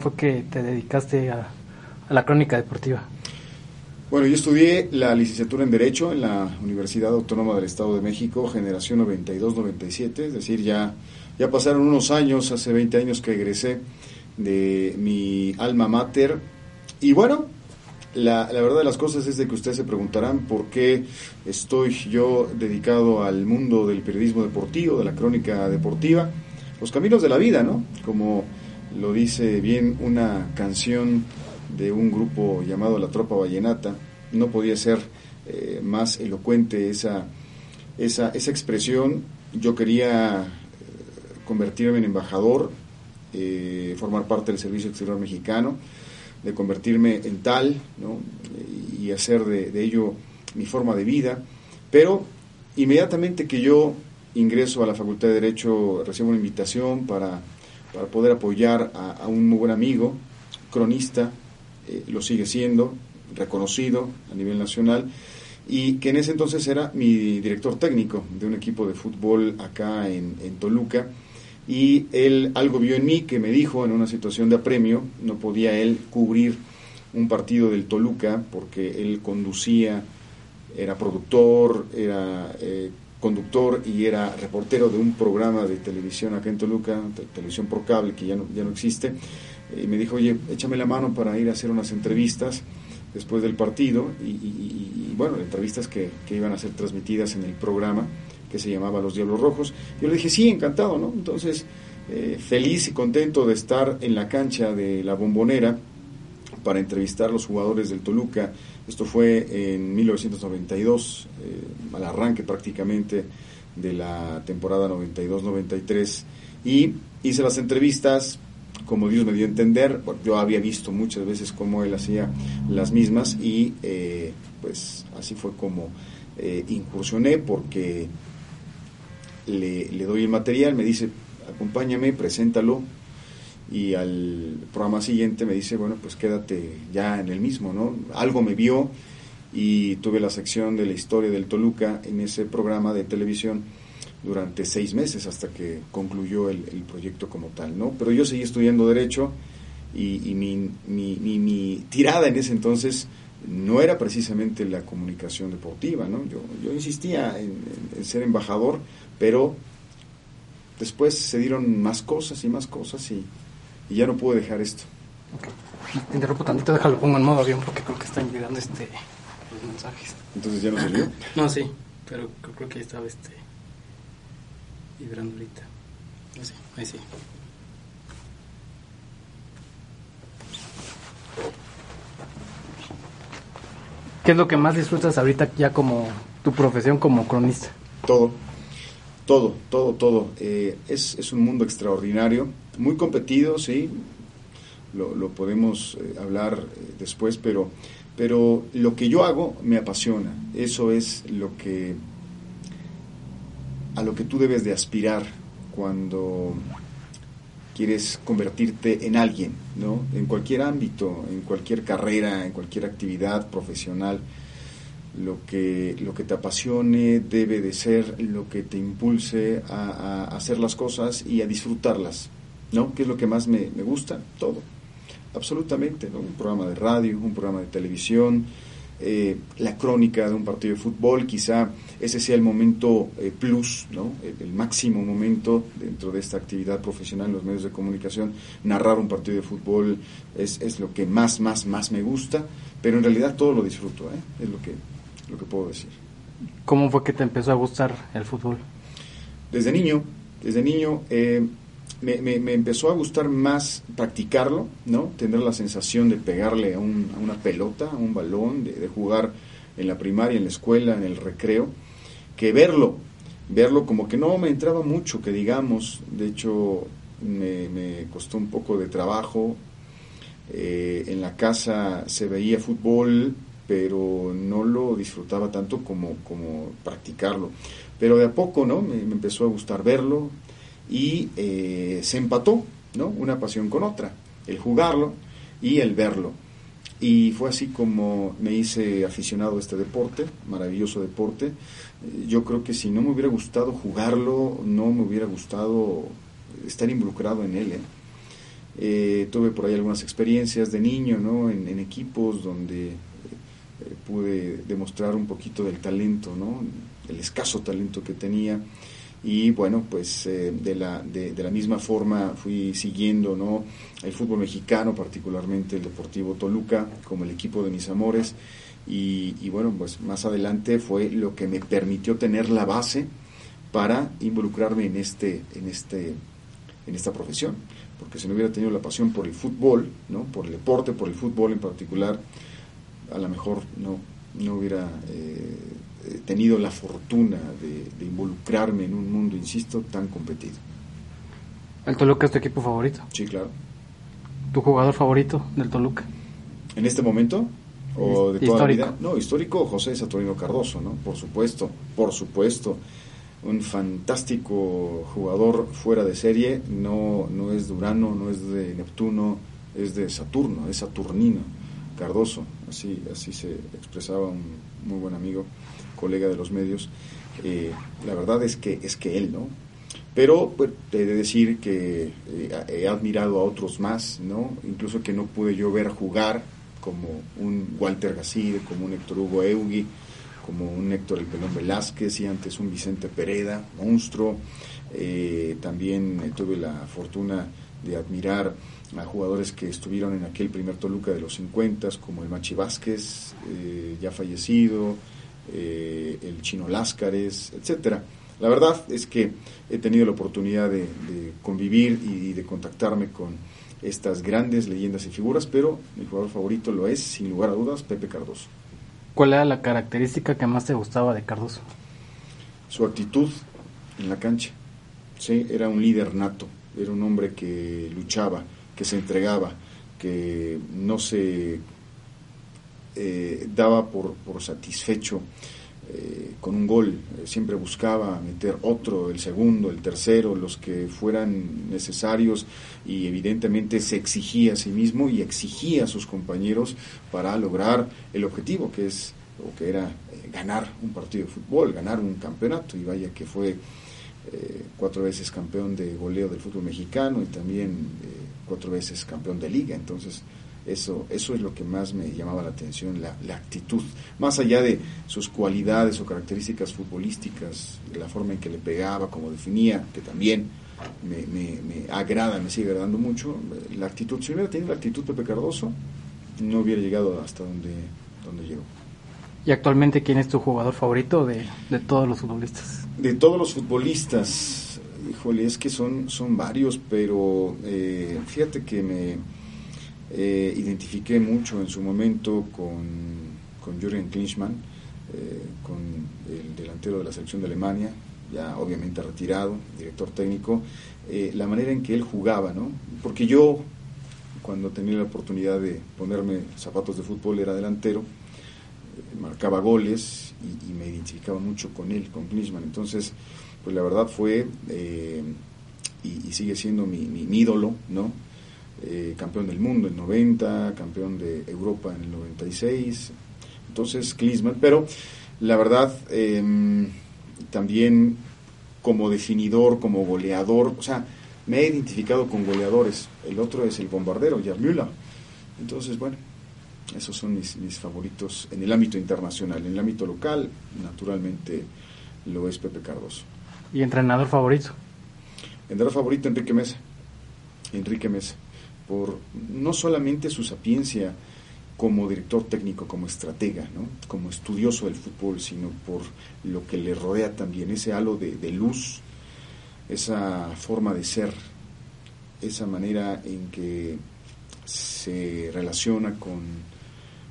fue que te dedicaste a, la crónica deportiva? Bueno, yo estudié la licenciatura en Derecho en la Universidad Autónoma del Estado de México, generación 92-97, es decir, ya, ya pasaron unos años, hace 20 años que egresé de mi alma mater. Y bueno, la, la, verdad de las cosas es de que ustedes se preguntarán por qué estoy yo dedicado al mundo del periodismo deportivo, de la crónica deportiva, los caminos de la vida, ¿no? Como lo dice bien una canción de un grupo llamado La Tropa Vallenata, no podía ser eh, más elocuente esa, esa, esa, expresión. Yo quería eh, convertirme en embajador, eh, formar parte del Servicio Exterior Mexicano, de convertirme en tal ¿no? y hacer de, de ello mi forma de vida, pero inmediatamente que yo ingreso a la Facultad de Derecho recibo una invitación para, para poder apoyar a, un muy buen amigo, cronista, eh, lo sigue siendo, reconocido a nivel nacional, y que en ese entonces era mi director técnico de un equipo de fútbol acá en, en Toluca, y él algo vio en mí que me dijo en una situación de apremio, no podía él cubrir un partido del Toluca porque él conducía, era productor, era eh, conductor y era reportero de un programa de televisión acá en Toluca, televisión por cable, que ya no, ya no existe, y me dijo, oye, échame la mano para ir a hacer unas entrevistas después del partido, y, bueno, entrevistas que, que, iban a ser transmitidas en el programa, que se llamaba Los Diablos Rojos. Yo le dije, sí, encantado, ¿no? Entonces, eh, feliz y contento de estar en la cancha de la bombonera para entrevistar a los jugadores del Toluca. Esto fue en 1992, eh, al arranque prácticamente de la temporada 92-93. Y hice las entrevistas, como Dios me dio a entender, yo había visto muchas veces cómo él hacía las mismas y eh, pues así fue como incursioné porque le, doy el material, me dice, acompáñame, preséntalo, y al programa siguiente me dice, bueno, pues quédate ya en el mismo, ¿no? Algo me vio y tuve la sección de la historia del Toluca en ese programa de televisión durante seis meses hasta que concluyó el, proyecto como tal, ¿no? Pero yo seguí estudiando Derecho y, mi, mi, tirada en ese entonces no era precisamente la comunicación deportiva, ¿no? Yo, yo insistía en ser embajador pero después se dieron más cosas y más cosas y, ya no pude dejar esto. Te interrumpo tantito, déjalo pongo en modo avión porque creo que están llegando este los mensajes. Entonces ya no salió. no, sí, pero creo que ahí estaba este vibrando ahorita. Sí, ahí sí. ¿Qué es lo que más disfrutas ahorita ya como tu profesión como cronista? Todo todo, todo, todo. Eh, es, es, un mundo extraordinario, muy competido, sí, lo, podemos eh, hablar eh, después, pero, pero lo que yo hago me apasiona. Eso es lo que a lo que tú debes de aspirar cuando quieres convertirte en alguien, ¿no? En cualquier ámbito, en cualquier carrera, en cualquier actividad profesional lo que, lo que te apasione debe de ser lo que te impulse a, hacer las cosas y a disfrutarlas, ¿no? ¿Qué es lo que más me, gusta? Todo, absolutamente, ¿no? Un programa de radio, un programa de televisión, eh, la crónica de un partido de fútbol, quizá ese sea el momento eh, plus, ¿no? El, máximo momento dentro de esta actividad profesional en los medios de comunicación, narrar un partido de fútbol es, es lo que más, más, más me gusta, pero en realidad todo lo disfruto, ¿eh? Es lo que lo que puedo decir. ¿Cómo fue que te empezó a gustar el fútbol? Desde niño, desde niño eh, me, empezó a gustar más practicarlo, ¿no? Tener la sensación de pegarle a, una pelota, a un balón, de, jugar en la primaria, en la escuela, en el recreo, que verlo, verlo como que no me entraba mucho, que digamos, de hecho me, costó un poco de trabajo, eh, en la casa se veía fútbol, pero no lo disfrutaba tanto como practicarlo. Pero de a poco, ¿no? Me, empezó a gustar verlo y eh, se empató, ¿no? Una pasión con otra, el jugarlo y el verlo. Y fue así como me hice aficionado a este deporte, maravilloso deporte. Eh, yo creo que si no me hubiera gustado jugarlo, no me hubiera gustado estar involucrado en él. ¿eh? Eh, tuve por ahí algunas experiencias de niño, ¿no? En, en equipos donde pude demostrar un poquito del talento, ¿no? El escaso talento que tenía y bueno, pues eh, de, la, de, la misma forma fui siguiendo ¿no? el fútbol mexicano, particularmente el Deportivo Toluca, como el equipo de mis amores, y, bueno, pues más adelante fue lo que me permitió tener la base para involucrarme en, este, en, este, en esta profesión, porque si no hubiera tenido la pasión por el fútbol, ¿no? por el deporte, por el fútbol en particular, a lo mejor no, no hubiera... Eh, tenido la fortuna de, involucrarme en un mundo, insisto, tan competido. ¿El Toluca es tu equipo favorito? Sí, claro. ¿Tu jugador favorito del Toluca? ¿En este momento? ¿O de toda la vida? No, histórico José Saturnino Cardoso, ¿no? Por supuesto, por supuesto. Un fantástico jugador fuera de serie, no, no es Durano, no es de Neptuno, es de Saturno, es Saturnino Cardoso, así, así se expresaba un muy buen amigo colega de los medios, eh, la verdad es que, es que él, ¿no? Pero pues, he de decir que eh, he admirado a otros más, ¿no? Incluso que no pude yo ver jugar, como un Walter Gacide, como un Héctor Hugo Eugui, como un Héctor El Pelón Velázquez y antes un Vicente Pereda, monstruo. Eh, también tuve la fortuna de admirar a jugadores que estuvieron en aquel primer Toluca de los 50, como el Machi Vázquez, ya fallecido, eh, el chino Láscares, etcétera. La verdad es que he tenido la oportunidad de, convivir y, de contactarme con estas grandes leyendas y figuras, pero mi jugador favorito lo es, sin lugar a dudas, Pepe Cardoso. ¿Cuál era la característica que más te gustaba de Cardoso? Su actitud en la cancha. Sí, era un líder nato, era un hombre que luchaba, que se entregaba, que no se eh, daba por, por satisfecho eh, con un gol, eh, siempre buscaba meter otro, el segundo, el tercero, los que fueran necesarios y evidentemente se exigía a sí mismo y exigía a sus compañeros para lograr el objetivo que es o que era ganar un partido de fútbol, ganar un campeonato. Y vaya que fue cuatro veces campeón de goleo del fútbol mexicano y también cuatro veces campeón de liga, entonces eso, eso es lo que más me llamaba la atención, la, la, actitud. Más allá de sus cualidades o características futbolísticas, la forma en que le pegaba, como definía, que también me, me, me agrada, me sigue agradando mucho, la actitud. Si hubiera tenido la actitud Pepe Cardoso, no hubiera llegado hasta donde, donde llegó. ¿Y actualmente quién es tu jugador favorito de, de todos los futbolistas? De todos los futbolistas, híjole, es que son, son varios, pero eh, fíjate que me eh, identifiqué mucho en su momento con, con Jürgen Klinsmann, eh, con el delantero de la selección de Alemania, ya obviamente retirado, director técnico, eh, la manera en que él jugaba, ¿no? Porque yo, cuando tenía la oportunidad de ponerme zapatos de fútbol, era delantero, marcaba goles y, me identificaba mucho con él, con Klinsmann. Entonces, pues la verdad fue, y, sigue siendo mi, ídolo, ¿no? Eh, campeón del mundo en 90, campeón de Europa en el 96, entonces Klinsmann, pero la verdad em, también como definidor, como goleador, o sea, me he identificado con goleadores, el otro es el bombardero, Müller, entonces bueno, esos son mis, mis favoritos en el ámbito internacional, en el ámbito local, naturalmente lo es Pepe Cardoso. ¿Y entrenador favorito? Entrenador favorito, Enrique Mesa. Enrique Mesa por no solamente su sapiencia como director técnico, como estratega, ¿no? como estudioso del fútbol, sino por lo que le rodea también, ese halo de, luz, esa forma de ser, esa manera en que se relaciona con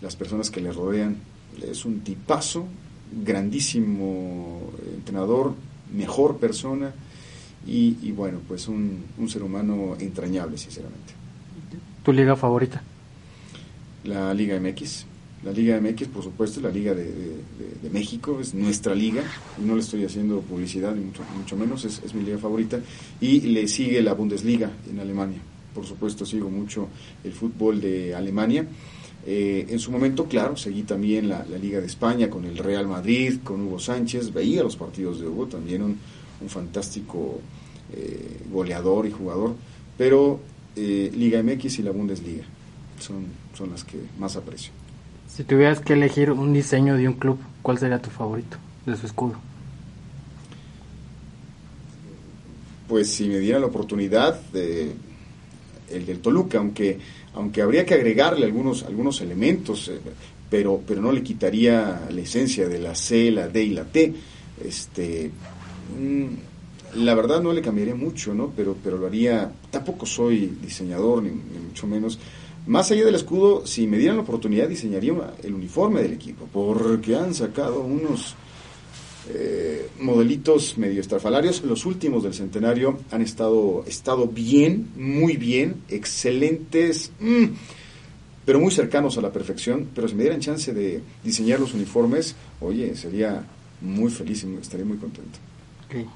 las personas que le rodean. Es un tipazo, grandísimo entrenador, mejor persona y, y bueno, pues un, un ser humano entrañable, sinceramente. ¿Tu liga favorita? La Liga MX. La Liga MX, por supuesto, la Liga de, México, es nuestra liga, no le estoy haciendo publicidad, ni mucho, mucho menos, es, mi liga favorita. Y le sigue la Bundesliga en Alemania. Por supuesto, sigo mucho el fútbol de Alemania. Eh, en su momento, claro, seguí también la, Liga de España con el Real Madrid, con Hugo Sánchez, veía los partidos de Hugo, también un, fantástico eh, goleador y jugador, pero eh, Liga MX y la Bundesliga. Son, son las que más aprecio. Si tuvieras que elegir un diseño de un club, ¿cuál sería tu favorito de su escudo? Pues si me diera la oportunidad, de, el del Toluca, aunque, aunque habría que agregarle algunos, algunos elementos, eh, pero, pero no le quitaría la esencia de la C, la D y la T. Este, mm, la verdad no le cambiaría mucho, ¿no? Pero, pero lo haría, tampoco soy diseñador, ni, mucho menos. Más allá del escudo, si me dieran la oportunidad, diseñaría el uniforme del equipo, porque han sacado unos eh, modelitos medio estrafalarios. Los últimos del centenario han estado, estado bien, muy bien, excelentes. Mm, pero muy cercanos a la perfección, pero si me dieran chance de diseñar los uniformes, oye, sería muy feliz y estaría muy contento.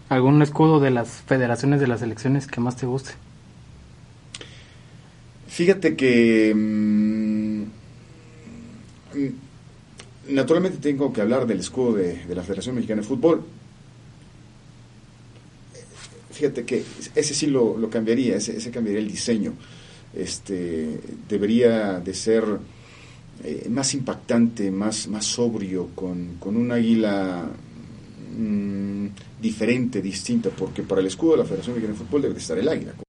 ¿Algún escudo de las federaciones de las elecciones que más te guste? Fíjate que mm, naturalmente tengo que hablar del escudo de, la Federación Mexicana de Fútbol. Fíjate que ese sí lo, cambiaría, ese, cambiaría el diseño este, debería de ser eh, más impactante, más, más sobrio, con, con un águila mm, diferente, distinta, porque para el escudo de la Federación Mexicana de Fútbol debe de estar el águila.